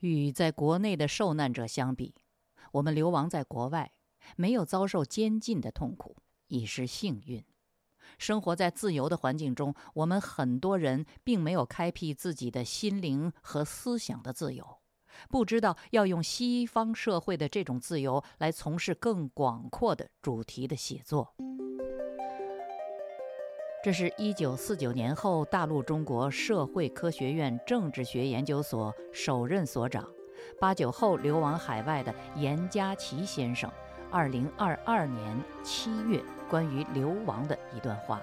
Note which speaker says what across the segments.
Speaker 1: 与在国内的受难者相比，我们流亡在国外，没有遭受监禁的痛苦，已是幸运。生活在自由的环境中，我们很多人并没有开辟自己的心灵和思想的自由，不知道要用西方社会的这种自由来从事更广阔的主题的写作。这是一九四九年后大陆中国社会科学院政治学研究所首任所长、八九后流亡海外的严家琪先生，二零二二年七月关于流亡的一段话。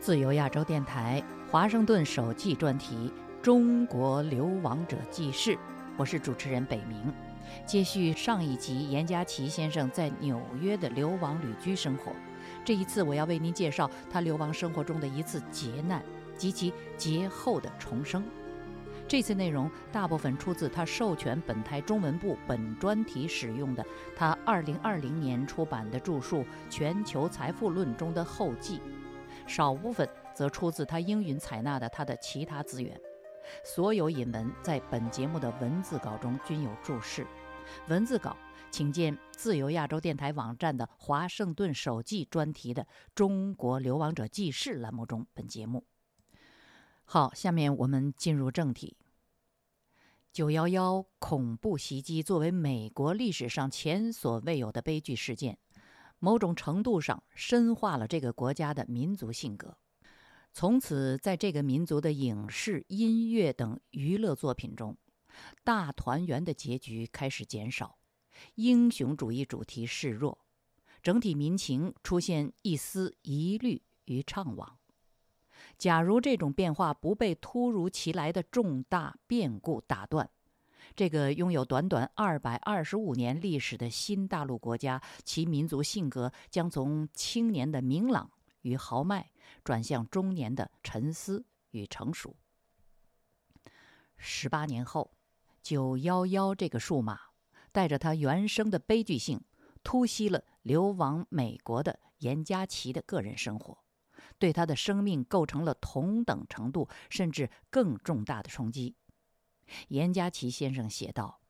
Speaker 1: 自由亚洲电台华盛顿首季专题《中国流亡者记事》，我是主持人北明，接续上一集严家琪先生在纽约的流亡旅居生活。这一次，我要为您介绍他流亡生活中的一次劫难及其劫后的重生。这次内容大部分出自他授权本台中文部本专题使用的他2020年出版的著述《全球财富论》中的后记，少部分则出自他应允采纳的他的其他资源。所有引文在本节目的文字稿中均有注释，文字稿。请见自由亚洲电台网站的华盛顿首季专题的《中国流亡者记事》栏目中，本节目。好，下面我们进入正题。九幺幺恐怖袭击作为美国历史上前所未有的悲剧事件，某种程度上深化了这个国家的民族性格。从此，在这个民族的影视、音乐等娱乐作品中，大团圆的结局开始减少。英雄主义主题示弱，整体民情出现一丝疑虑与怅惘。假如这种变化不被突如其来的重大变故打断，这个拥有短短二百二十五年历史的新大陆国家，其民族性格将从青年的明朗与豪迈，转向中年的沉思与成熟。十八年后，九幺幺这个数码。带着他原生的悲剧性，突袭了流亡美国的严家琪的个人生活，对他的生命构成了同等程度甚至更重大的冲击。严家琪先生写道：“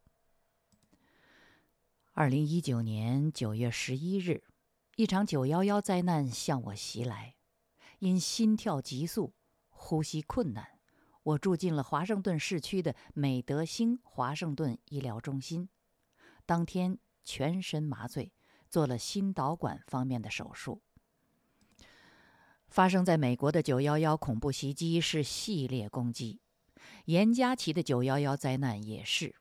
Speaker 1: 二零一九年九月十一日，一场九幺幺灾难向我袭来，因心跳急速、呼吸困难，我住进了华盛顿市区的美德兴华盛顿医疗中心。”当天全身麻醉，做了心导管方面的手术。发生在美国的九幺幺恐怖袭击是系列攻击，严家琪的九幺幺灾难也是。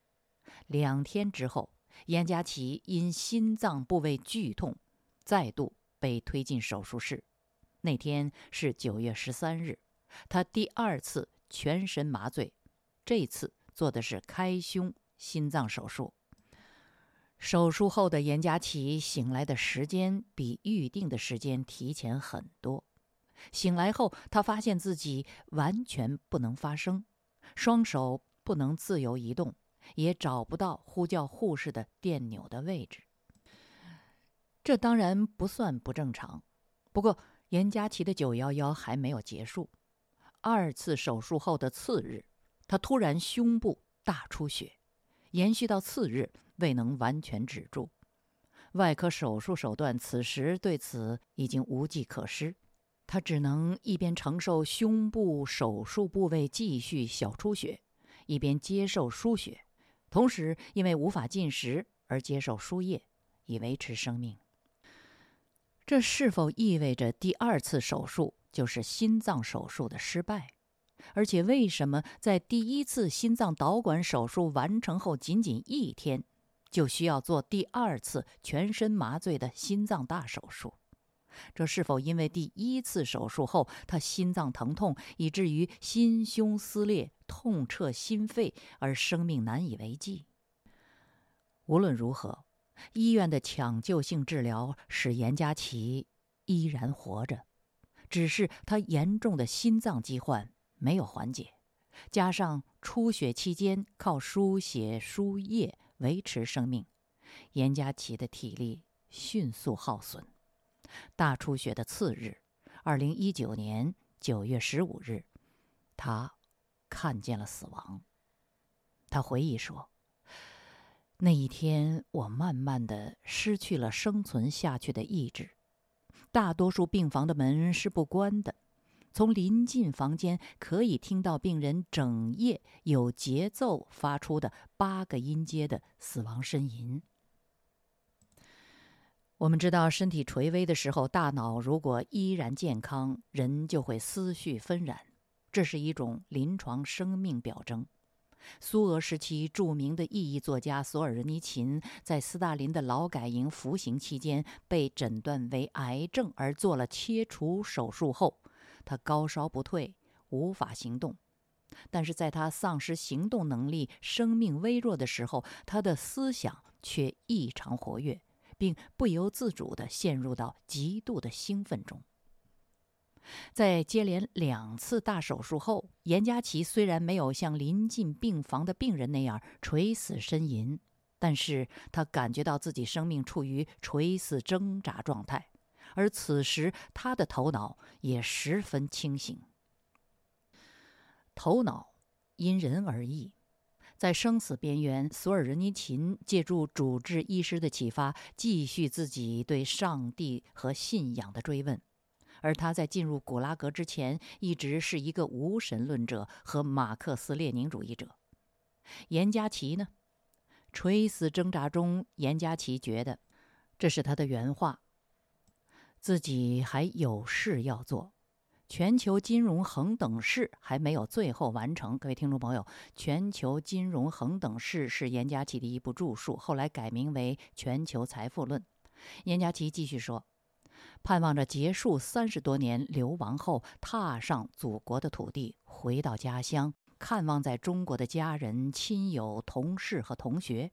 Speaker 1: 两天之后，严家琪因心脏部位剧痛，再度被推进手术室。那天是九月十三日，他第二次全身麻醉，这次做的是开胸心脏手术。手术后的严家琪醒来的时间比预定的时间提前很多。醒来后，他发现自己完全不能发声，双手不能自由移动，也找不到呼叫护士的电钮的位置。这当然不算不正常，不过严家琪的九幺幺还没有结束。二次手术后的次日，他突然胸部大出血，延续到次日。未能完全止住，外科手术手段此时对此已经无计可施，他只能一边承受胸部手术部位继续小出血，一边接受输血，同时因为无法进食而接受输液，以维持生命。这是否意味着第二次手术就是心脏手术的失败？而且为什么在第一次心脏导管手术完成后仅仅一天？就需要做第二次全身麻醉的心脏大手术，这是否因为第一次手术后他心脏疼痛，以至于心胸撕裂、痛彻心肺而生命难以为继？无论如何，医院的抢救性治疗使严家琪依然活着，只是他严重的心脏疾患没有缓解，加上出血期间靠输血输液。维持生命，严家琪的体力迅速耗损。大出血的次日，二零一九年九月十五日，他看见了死亡。他回忆说：“那一天，我慢慢的失去了生存下去的意志。大多数病房的门是不关的，从临近房间可以听到病人整夜有节奏发出的八个音阶的死亡呻吟。”我们知道，身体垂危的时候，大脑如果依然健康，人就会思绪纷然，这是一种临床生命表征。苏俄时期著名的意义作家索尔仁尼琴在斯大林的劳改营服刑期间被诊断为癌症而做了切除手术后，他高烧不退，无法行动。但是在他丧失行动能力、生命微弱的时候，他的思想却异常活跃。并不由自主地陷入到极度的兴奋中。在接连两次大手术后，严家琪虽然没有像临近病房的病人那样垂死呻吟，但是他感觉到自己生命处于垂死挣扎状态，而此时他的头脑也十分清醒。头脑因人而异。在生死边缘，索尔仁尼琴借助主治医师的启发，继续自己对上帝和信仰的追问。而他在进入古拉格之前，一直是一个无神论者和马克思列宁主义者。严家琪呢？垂死挣扎中，严家琪觉得，这是他的原话：自己还有事要做。全球金融恒等式还没有最后完成，各位听众朋友，全球金融恒等式是严家琪的一部著述，后来改名为《全球财富论》。严家琪继续说：“盼望着结束三十多年流亡后，踏上祖国的土地，回到家乡，看望在中国的家人、亲友、同事和同学。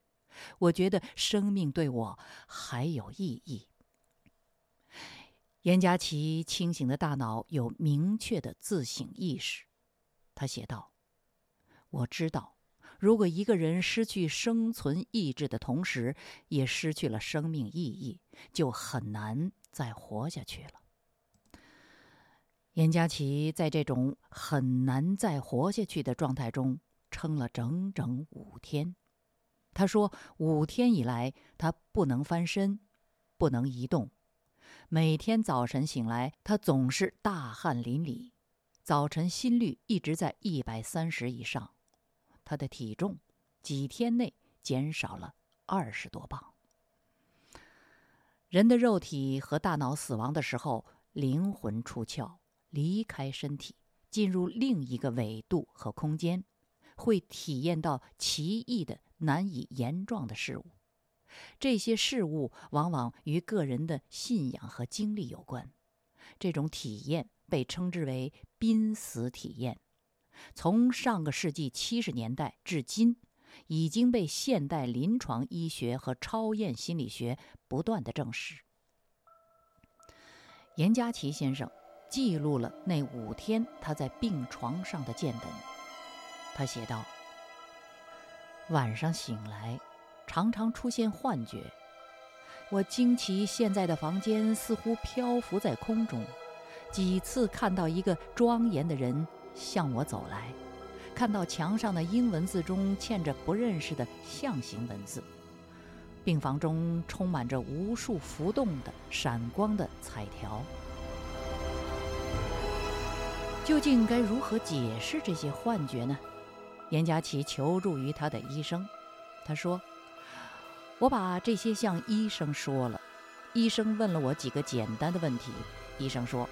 Speaker 1: 我觉得生命对我还有意义。”严家琪清醒的大脑有明确的自省意识，他写道：“我知道，如果一个人失去生存意志的同时，也失去了生命意义，就很难再活下去了。”严家琪在这种很难再活下去的状态中撑了整整五天。他说：“五天以来，他不能翻身，不能移动。”每天早晨醒来，他总是大汗淋漓，早晨心率一直在一百三十以上，他的体重几天内减少了二十多磅。人的肉体和大脑死亡的时候，灵魂出窍，离开身体，进入另一个纬度和空间，会体验到奇异的、难以言状的事物。这些事物往往与个人的信仰和经历有关，这种体验被称之为濒死体验。从上个世纪七十年代至今，已经被现代临床医学和超验心理学不断的证实。严家琪先生记录了那五天他在病床上的见闻。他写道：“晚上醒来。”常常出现幻觉，我惊奇现在的房间似乎漂浮在空中，几次看到一个庄严的人向我走来，看到墙上的英文字中嵌着不认识的象形文字，病房中充满着无数浮动的、闪光的彩条。究竟该如何解释这些幻觉呢？严佳琪求助于他的医生，他说。我把这些向医生说了，医生问了我几个简单的问题。医生说：“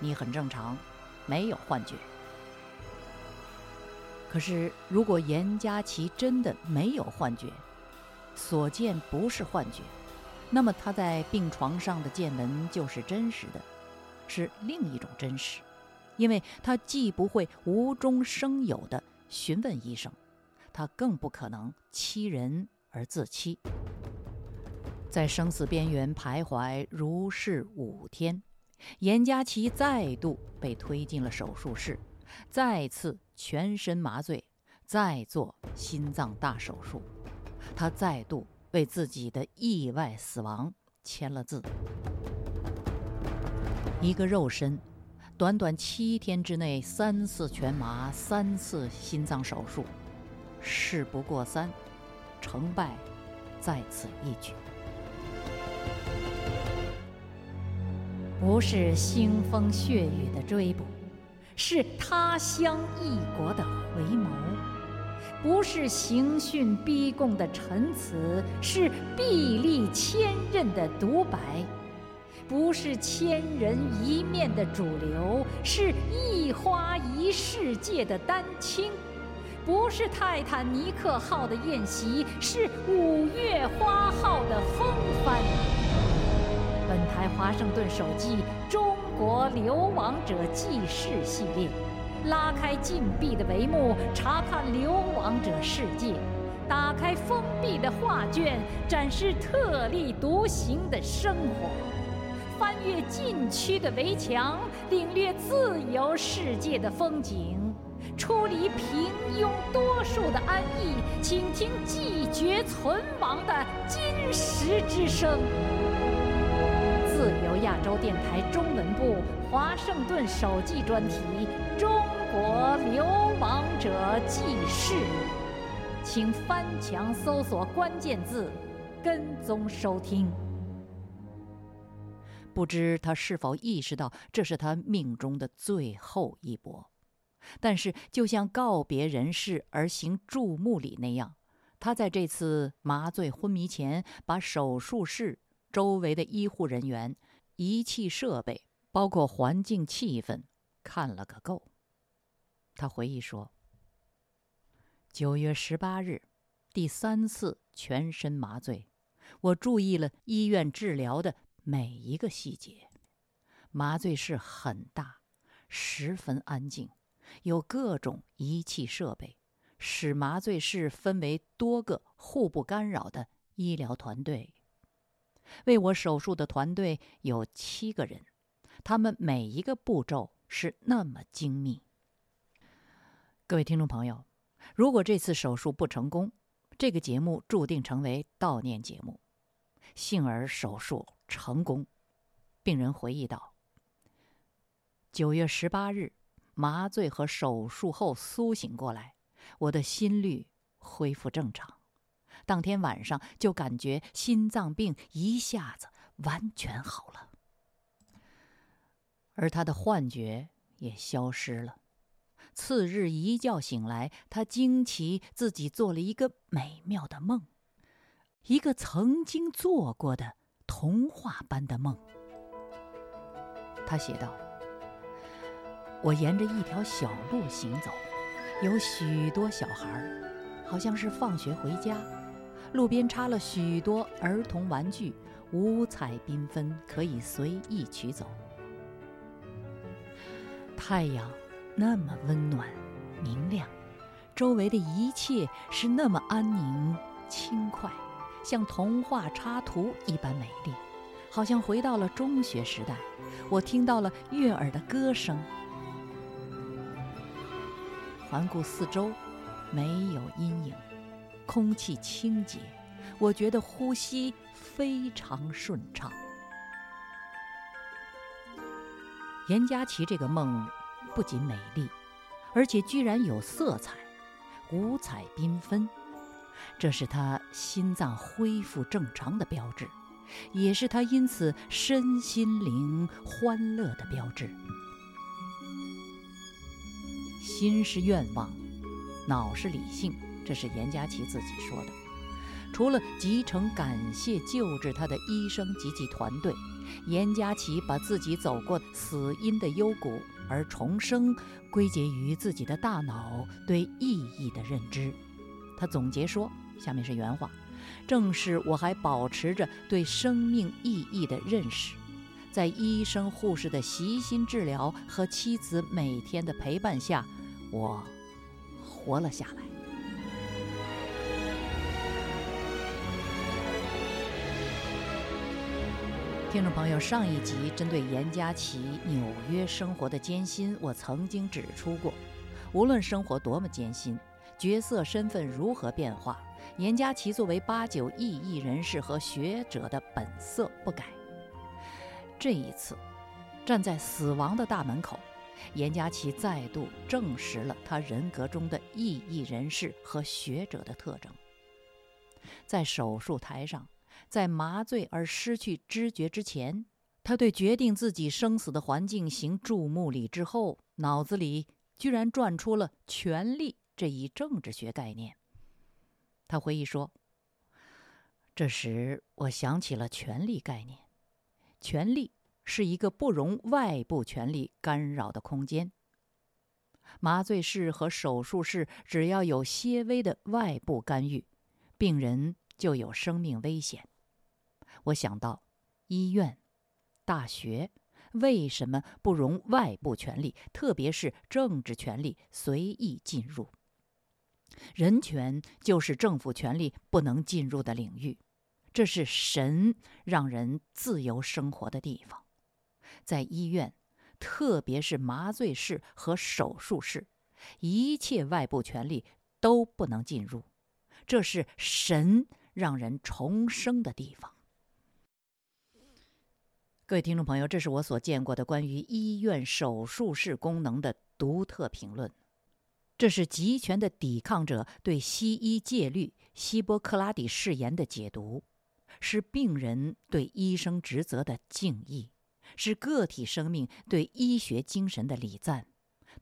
Speaker 1: 你很正常，没有幻觉。”可是，如果严佳琪真的没有幻觉，所见不是幻觉，那么他在病床上的见闻就是真实的，是另一种真实，因为他既不会无中生有的询问医生，他更不可能欺人。而自欺，在生死边缘徘徊如是五天，严家琪再度被推进了手术室，再次全身麻醉，再做心脏大手术。他再度为自己的意外死亡签了字。一个肉身，短短七天之内三次全麻，三次心脏手术。事不过三，成败在此一举。不是腥风血雨的追捕，是他乡异国的回眸；不是刑讯逼供的陈词，是壁立千仞的独白；不是千人一面的主流，是一花一世界的丹青；不是泰坦尼克号的宴席，是五月花号的风帆。本台华盛顿手记《中国流亡者记事》系列，拉开禁闭的帷幕，查看流亡者世界；打开封闭的画卷，展示特立独行的生活；翻越禁区的围墙，领略自由世界的风景；出离平庸多数的安逸，倾听寂绝存亡的金石之声。亚洲电台中文部华盛顿首季专题《中国流亡者记事》，请翻墙搜索关键字，跟踪收听。不知他是否意识到这是他命中的最后一搏，但是就像告别人世而行注目礼那样，他在这次麻醉昏迷前把手术室。周围的医护人员、仪器设备，包括环境气氛，看了个够。他回忆说：“九月十八日，第三次全身麻醉，我注意了医院治疗的每一个细节。麻醉室很大，十分安静，有各种仪器设备，使麻醉室分为多个互不干扰的医疗团队。”为我手术的团队有七个人，他们每一个步骤是那么精密。各位听众朋友，如果这次手术不成功，这个节目注定成为悼念节目。幸而手术成功，病人回忆道：“九月十八日，麻醉和手术后苏醒过来，我的心率恢复正常。”当天晚上就感觉心脏病一下子完全好了，而他的幻觉也消失了。次日一觉醒来，他惊奇自己做了一个美妙的梦，一个曾经做过的童话般的梦。他写道：“我沿着一条小路行走，有许多小孩儿好像是放学回家。”路边插了许多儿童玩具，五彩缤纷，可以随意取走。太阳那么温暖、明亮，周围的一切是那么安宁、轻快，像童话插图一般美丽，好像回到了中学时代。我听到了悦耳的歌声。环顾四周，没有阴影。空气清洁，我觉得呼吸非常顺畅。严佳琪这个梦不仅美丽，而且居然有色彩，五彩缤纷。这是他心脏恢复正常的标志，也是他因此身心灵欢乐的标志。心是愿望，脑是理性。这是严佳琪自己说的。除了极诚感谢救治他的医生及其团队，严佳琪把自己走过死因的幽谷而重生，归结于自己的大脑对意义的认知。他总结说：“下面是原话，正是我还保持着对生命意义的认识，在医生护士的悉心治疗和妻子每天的陪伴下，我活了下来。”听众朋友，上一集针对严佳琪纽约生活的艰辛，我曾经指出过，无论生活多么艰辛，角色身份如何变化，严佳琪作为八九异议人士和学者的本色不改。这一次，站在死亡的大门口，严家琪再度证实了他人格中的异议人士和学者的特征。在手术台上，在麻醉而失去知觉之前，他对决定自己生死的环境行注目礼之后，脑子里居然转出了权力这一政治学概念。他回忆说：“这时我想起了权力概念，权力。”是一个不容外部权力干扰的空间。麻醉室和手术室只要有些微的外部干预，病人就有生命危险。我想到，医院、大学为什么不容外部权力，特别是政治权力随意进入？人权就是政府权力不能进入的领域。这是神让人自由生活的地方。在医院，特别是麻醉室和手术室，一切外部权力都不能进入。这是神让人重生的地方。各位听众朋友，这是我所见过的关于医院手术室功能的独特评论。这是集权的抵抗者对西医戒律希波克拉底誓言的解读，是病人对医生职责的敬意。是个体生命对医学精神的礼赞，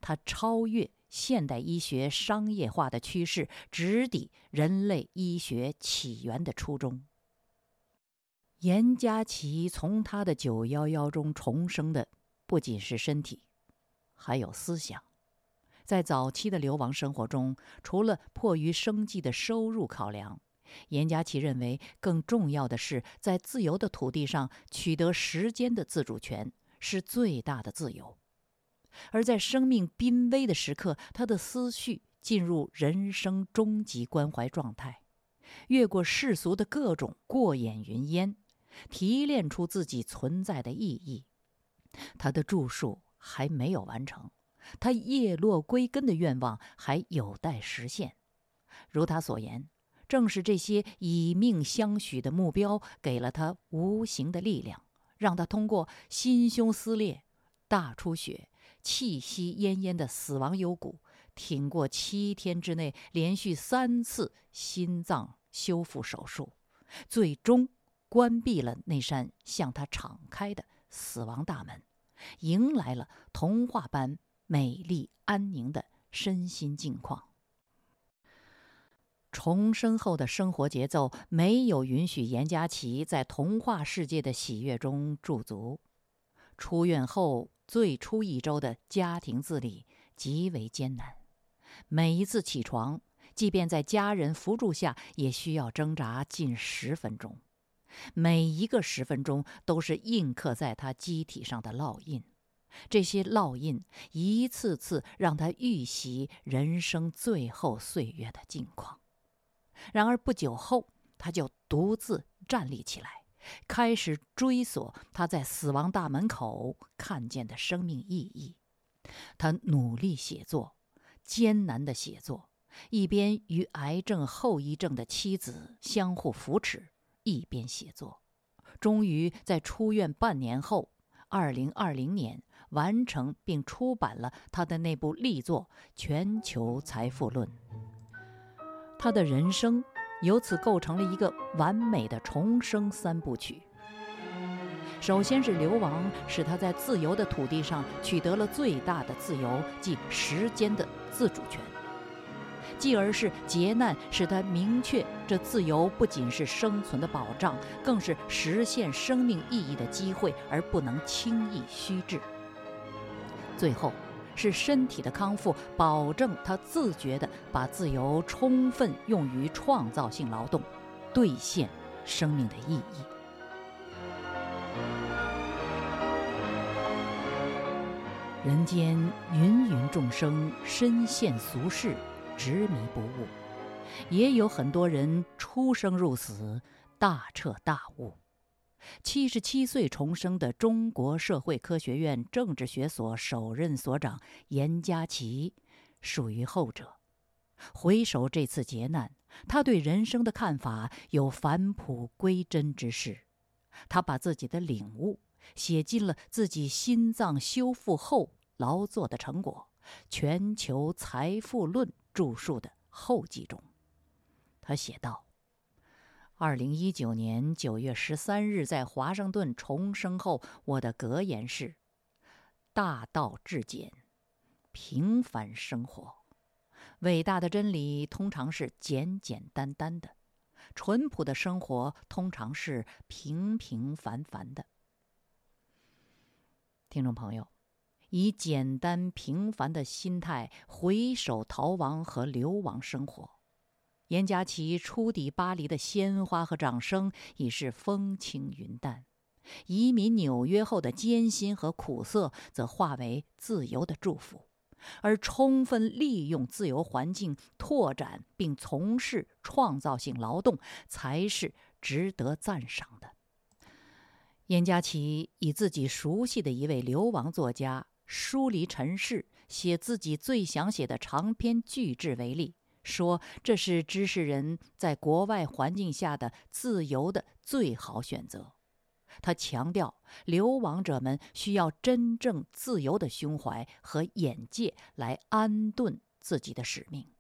Speaker 1: 它超越现代医学商业化的趋势，直抵人类医学起源的初衷。严家琪从他的九幺幺中重生的，不仅是身体，还有思想。在早期的流亡生活中，除了迫于生计的收入考量。严家琪认为，更重要的是在自由的土地上取得时间的自主权是最大的自由。而在生命濒危的时刻，他的思绪进入人生终极关怀状态，越过世俗的各种过眼云烟，提炼出自己存在的意义。他的著述还没有完成，他叶落归根的愿望还有待实现。如他所言。正是这些以命相许的目标，给了他无形的力量，让他通过心胸撕裂、大出血、气息奄奄的死亡幽谷，挺过七天之内连续三次心脏修复手术，最终关闭了那扇向他敞开的死亡大门，迎来了童话般美丽安宁的身心境况。重生后的生活节奏没有允许严家琪在童话世界的喜悦中驻足。出院后最初一周的家庭自理极为艰难，每一次起床，即便在家人扶助下，也需要挣扎近十分钟。每一个十分钟都是印刻在他机体上的烙印，这些烙印一次次让他预习人生最后岁月的境况。然而不久后，他就独自站立起来，开始追索他在死亡大门口看见的生命意义。他努力写作，艰难的写作，一边与癌症后遗症的妻子相互扶持，一边写作。终于在出院半年后，二零二零年完成并出版了他的那部力作《全球财富论》。他的人生由此构成了一个完美的重生三部曲。首先是流亡，使他在自由的土地上取得了最大的自由，即时间的自主权；继而是劫难，使他明确这自由不仅是生存的保障，更是实现生命意义的机会，而不能轻易虚掷。最后。是身体的康复，保证他自觉地把自由充分用于创造性劳动，兑现生命的意义。人间芸芸众生，深陷俗世，执迷不悟；也有很多人出生入死，大彻大悟。七十七岁重生的中国社会科学院政治学所首任所长严家琪，属于后者。回首这次劫难，他对人生的看法有返璞归真之势。他把自己的领悟写进了自己心脏修复后劳作的成果《全球财富论》著述的后记中，他写道：“二零一九年九月十三日在华盛顿重生后，我的格言是：大道至简，平凡生活。伟大的真理通常是简简单单的，淳朴的生活通常是平平凡凡的。”听众朋友。以简单平凡的心态回首逃亡和流亡生活，严家琪初抵巴黎的鲜花和掌声已是风轻云淡，移民纽约后的艰辛和苦涩则化为自由的祝福，而充分利用自由环境拓展并从事创造性劳动才是值得赞赏的。严佳琪以自己熟悉的一位流亡作家。疏离尘世，写自己最想写的长篇巨制为例，说这是知识人在国外环境下的自由的最好选择。他强调，流亡者们需要真正自由的胸怀和眼界来安顿自己的使命。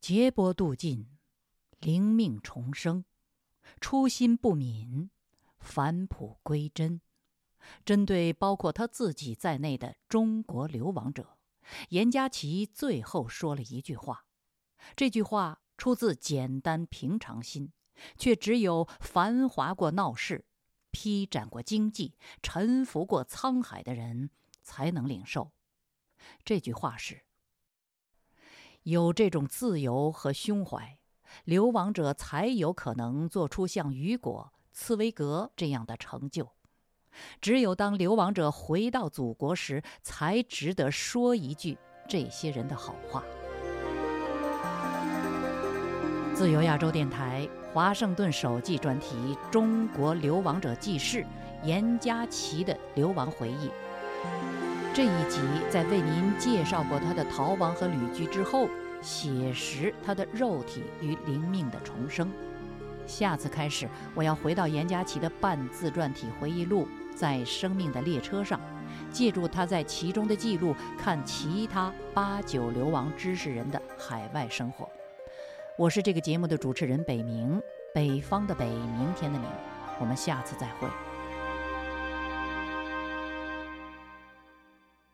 Speaker 1: 劫波渡尽，灵命重生，初心不泯，返璞归真。针对包括他自己在内的中国流亡者，严家琪最后说了一句话。这句话出自简单平常心，却只有繁华过闹市、披展过经济、沉浮过沧海的人才能领受。这句话是：有这种自由和胸怀，流亡者才有可能做出像雨果、茨威格这样的成就。只有当流亡者回到祖国时，才值得说一句这些人的好话。自由亚洲电台华盛顿首季专题《中国流亡者记事》，严家琪的流亡回忆。这一集在为您介绍过他的逃亡和旅居之后，写实他的肉体与灵命的重生。下次开始，我要回到严家琪的半自传体回忆录。在生命的列车上，借助他在其中的记录，看其他八九流亡知识人的海外生活。我是这个节目的主持人北冥，北方的北，明天的明。我们下次再会。